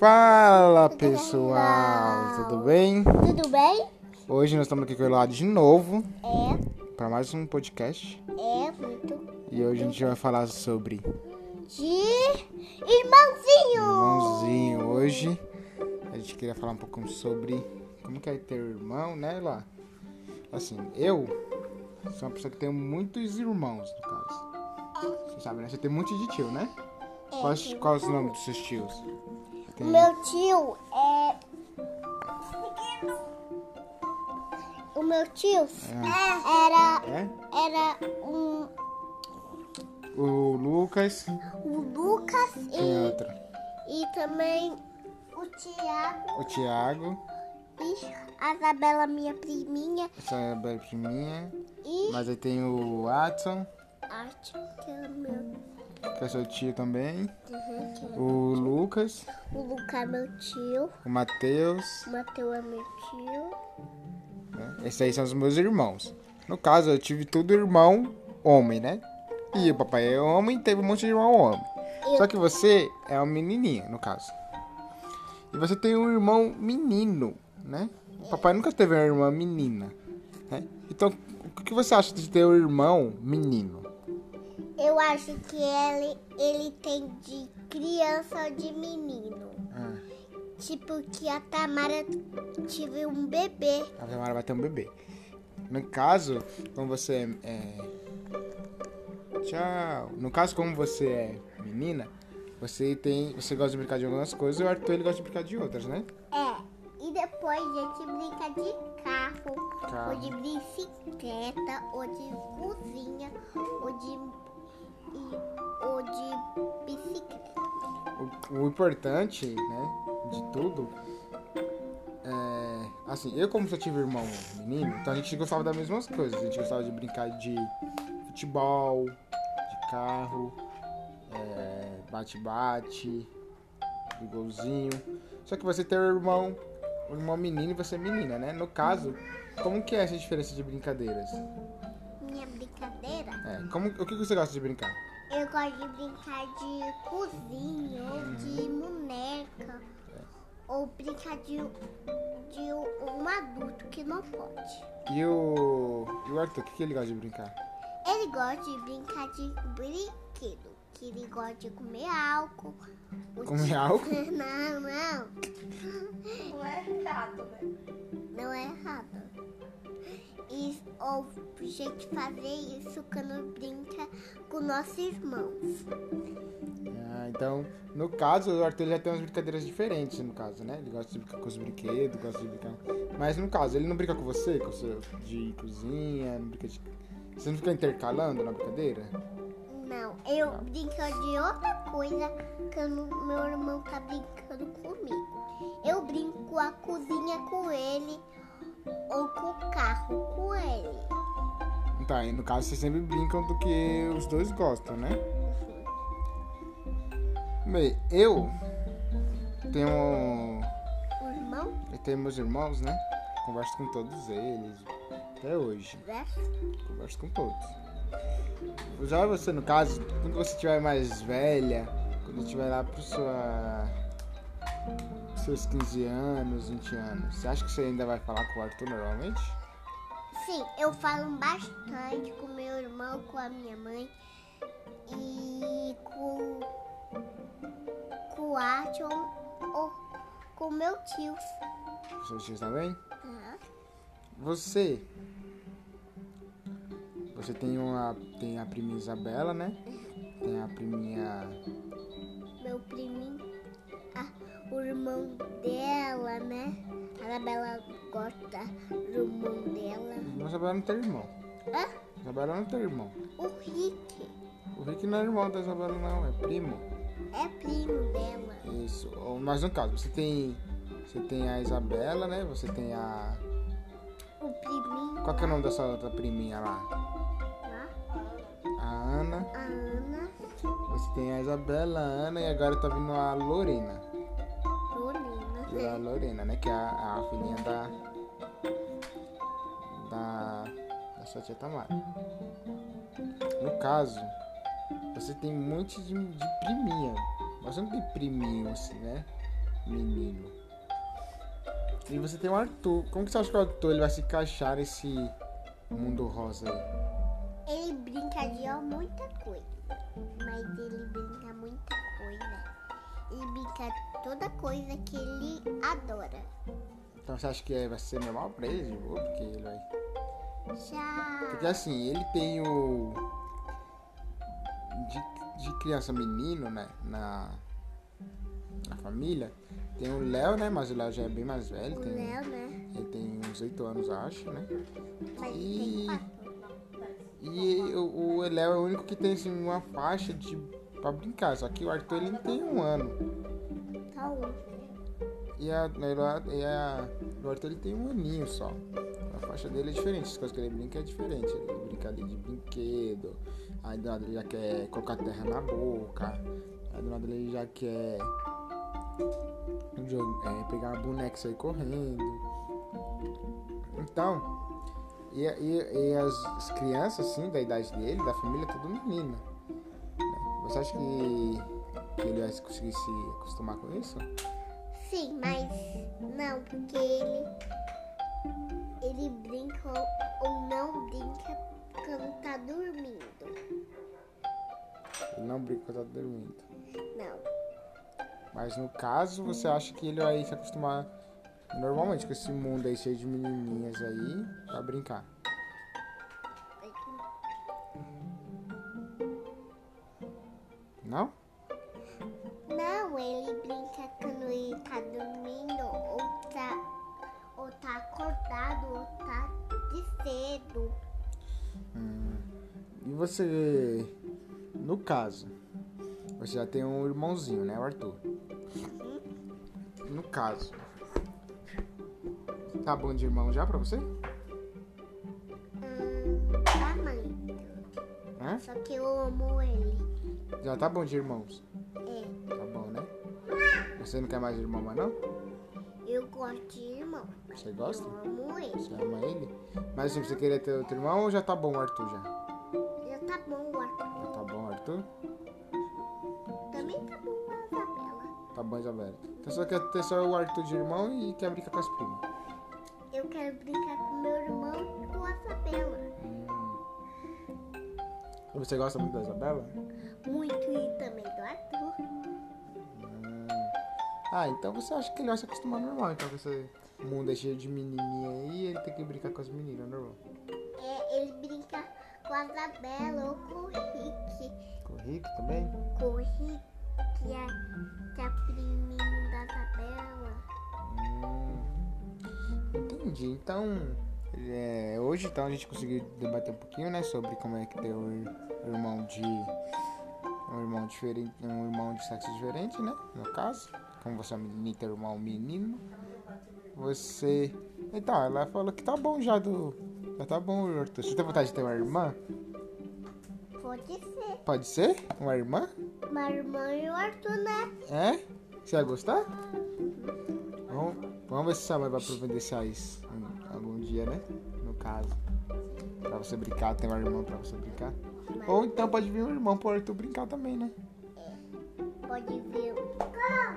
Fala pessoal, tudo bem? Tudo bem? Hoje nós estamos aqui com o Elado de novo É, para mais um podcast é muito e hoje a gente vai falar sobre de irmãozinho. irmãozinho. Hoje a gente queria falar um pouco sobre como que é ter irmão, né, lá? Assim, eu sou uma pessoa que tem muitos irmãos, no caso. Você sabe, né? Você tem um monte de tio, né? É, Quais, quais os nomes dos seus tios? O Tem- meu tio é. O meu tio era É? era um O Lucas, o Lucas tem e, outro. e também o Tiago O Thiago, e a Isabela, minha priminha, essa é a Bela Priminha. e Mas aí tem o Watson, tia, que é o meu. Que é seu tio também. uhum, O Lucas, O Lucas é meu tio, o Matheus. o Matheus é meu tio. Né? Esses aí são os meus irmãos. No caso, eu tive tudo irmão homem, né? E o papai é homem e teve um monte de irmão homem. Eu- Só que você é uma menininha, no caso. E você tem um irmão menino, né? O papai nunca teve uma irmã menina, né? Então, o que você acha de ter um irmão menino? Eu acho que ele, ele tem de criança ou de menino. Ah, Tipo que a Tamara tive um bebê. a Tamara vai ter um bebê. No caso, como você é... Tchau. No caso, como você é menina, você tem... Você gosta de brincar de algumas coisas e o Arthur ele gosta de brincar de outras, né? É. E depois a gente brinca de carro, Carro. ou de bicicleta, ou de cozinha, ou de. E- ou de bicicleta. O, o importante, né, de tudo é. Assim, eu como só tive irmão menino, então a gente gostava das mesmas coisas. A gente gostava de brincar de futebol, de carro, é, bate-bate, de golzinho. Só que você tem um irmão, um irmão menino e você é menina, né? No caso, como que é essa diferença de brincadeiras? Brincadeira, É, como, o que você gosta de brincar? eu gosto de brincar de cozinha, ou de boneca, ou brincar de, de um adulto que não pode. E o, e o Arthur, o que, ele gosta de brincar? Ele gosta de brincar de brinquedo, que ele gosta de comer álcool. Comer álcool? Não, não, Não é errado, né? não é errado. E, ou a gente fazer isso quando brinca com nossos irmãos. Ah, então, no caso, o Arthur já tem umas brincadeiras diferentes, no caso, né? Ele gosta de brincar com os brinquedos, gosta de brincar. Mas no caso, ele não brinca com você, com seu de cozinha, não brinca de. Você não fica intercalando na brincadeira? Não, eu brinco de outra coisa quando meu irmão tá brincando comigo. Eu brinco a cozinha com ele ou com o carro com ele. Tá, e no caso, vocês sempre brincam do que os dois gostam, né? Bem, eu tenho. O irmão, Eu tenho meus irmãos, né? Converso com todos eles, até hoje. né? Converso com todos. Já você, no caso, quando você estiver mais velha, quando estiver lá pro sua, seus 15 anos, 20 anos, você acha que você ainda vai falar com o Arthur normalmente? Sim, eu falo bastante com meu irmão, com a minha mãe e com, com o Arthur ou com meu tio. Seus tios também? Tá? Você. Você tem uma. Tem a priminha Isabela, né? Tem a priminha. Irmão dela, né? A Anabela gosta do irmão dela. A Isabela não tem irmão. Hã? A Isabela não tem irmão. O Rick O Rick não é irmão da Isabela, não, é primo. é primo dela. Isso. Mas no caso, você tem. Você tem a Isabela, né? Você tem a. O priminho Qual que é o nome dessa outra priminha lá? lá, A Ana. a Ana, Você tem a Isabela, a Ana e agora tá vindo a Lorena. Lorena. E a Lorena, né? Que é a, a filhinha da. Da. Da sua tia Tamara. No caso, você tem um monte de, de priminha. Você não tem priminho assim, né? menino. E você tem o Arthur. Como que você acha que o Arthur ele vai se encaixar nesse mundo rosa aí? Ele brinca de muita coisa. Mas ele brinca muita coisa. Ele brinca toda coisa que ele adora. Então você acha que vai ser normal pra ele de boa? Porque ele vai. Já. Porque assim, ele tem o. De, de criança menino, né? Na. Na família. Tem o Léo, né? Mas o Léo já é bem mais velho. O Tem, Léo, né? ele tem uns 8 anos, acho, né? Mas E- tem quatro. E o, o Léo é o único que tem assim, uma faixa de. Pra brincar. Só que o Arthur ele tem um ano. Só um. E a, e a, o Arthur ele tem um aninho só. A faixa dele é diferente, as coisas que ele brinca é diferente. Ele brinca ali de brinquedo, aí do nada ele já quer colocar terra na boca, aí do nada ele já quer é, pegar uma boneca e sair correndo. Então, e, e, e as, as crianças assim, da idade dele, da família, é tudo menina. Você acha que, que ele vai conseguir se acostumar com isso? Sim, mas não, porque ele. Ele brinca ou- ou não brinca quando tá dormindo. Ele não brinca quando tá dormindo. Não. Mas no caso, você acha que ele vai se acostumar normalmente com esse mundo aí cheio de menininhas aí pra brincar? Não? Não, ele brinca quando ele tá dormindo ou tá, ou tá acordado ou tá de cedo. E você, no caso, você já tem um irmãozinho, né, o Arthur? No caso, tá bom de irmão já pra você? Só que eu amo ele. Já tá bom de irmãos? É, Tá bom, né? Você não quer mais irmão, mais não? eu gosto de irmão. Você gosta? Eu amo ele. Você ama ele? Mas assim, você queria ter outro irmão ou já tá bom o Arthur já? Já tá bom o Arthur. Já tá bom o Arthur? Também tá bom a Isabela. Tá bom, Isabela. Então você quer ter só o Arthur de irmão e quer brincar com as primas. Eu quero brincar com meu irmão e com a Isabela. Você gosta muito da Isabela? Muito e também do Arthur. Ah, então você acha que ele vai se acostumar normal, então esse mundo é cheio de menininha aí, ele tem que brincar com as meninas, normal. É, ele brinca com a Isabela ou com o Rick. Com o Rick também? Com o Rick, que é, que é priminho da Isabela. Hum, entendi. Então, é, hoje então a gente conseguiu debater um pouquinho, né, sobre como é que ter um ir- irmão de um irmão diferente, um irmão de sexo diferente, né, no caso, como você é menina e ter um irmão menino. Você, então, ela falou que tá bom já do, já tá bom, Arthur. Você tem vontade de ter uma irmã? Pode ser. Pode ser? Uma irmã? Uma irmã e o Arthur, né? É? Você vai gostar? Vamos, vamos ver se sua mãe vai providenciar isso dia, né? No caso. Pra você brincar, tem uma irmã pra você brincar. Ou então pode vir um irmão pro Arthur brincar também, né? Pode ver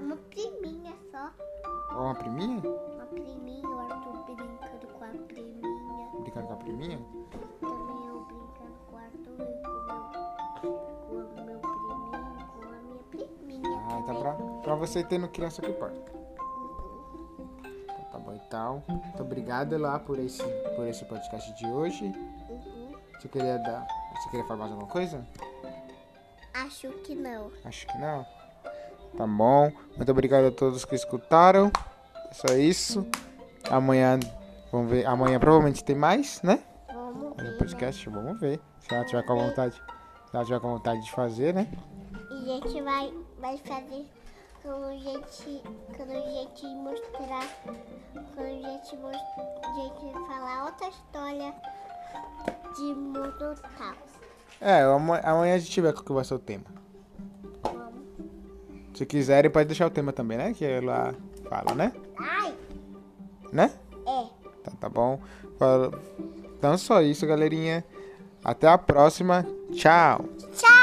uma priminha só. Ou uma priminha? Uma priminha, o Arthur brincando com a priminha. Brincando com a priminha? Também eu brincando com o Arthur e com o meu, com o meu priminho, com a minha priminha. Ah, então também. pra, pra você ter no criança que importa. Muito obrigado lá por esse, por esse podcast de hoje. Uhum. Você queria dar. Você queria falar mais alguma coisa? Acho que não. Acho que não. Tá bom. Muito obrigado a todos que escutaram. É só isso. Amanhã, vamos ver. Amanhã provavelmente tem mais, né? Vamos ver. podcast, vamos ver. Se ela tiver com vontade. Se ela tiver com vontade de fazer, né? Né? E a gente vai, vai fazer quando a gente, quando a gente mostrar, quando a gente, a gente falar outra história de mundo tal. É, ama- amanhã a gente vê qual que vai ser o tema. Vamos. Se quiserem, pode deixar o tema também, né? Que ela fala, né? Ai, Né? é. Tá, tá bom. Então é só isso, galerinha. Até a próxima. Tchau. Tchau!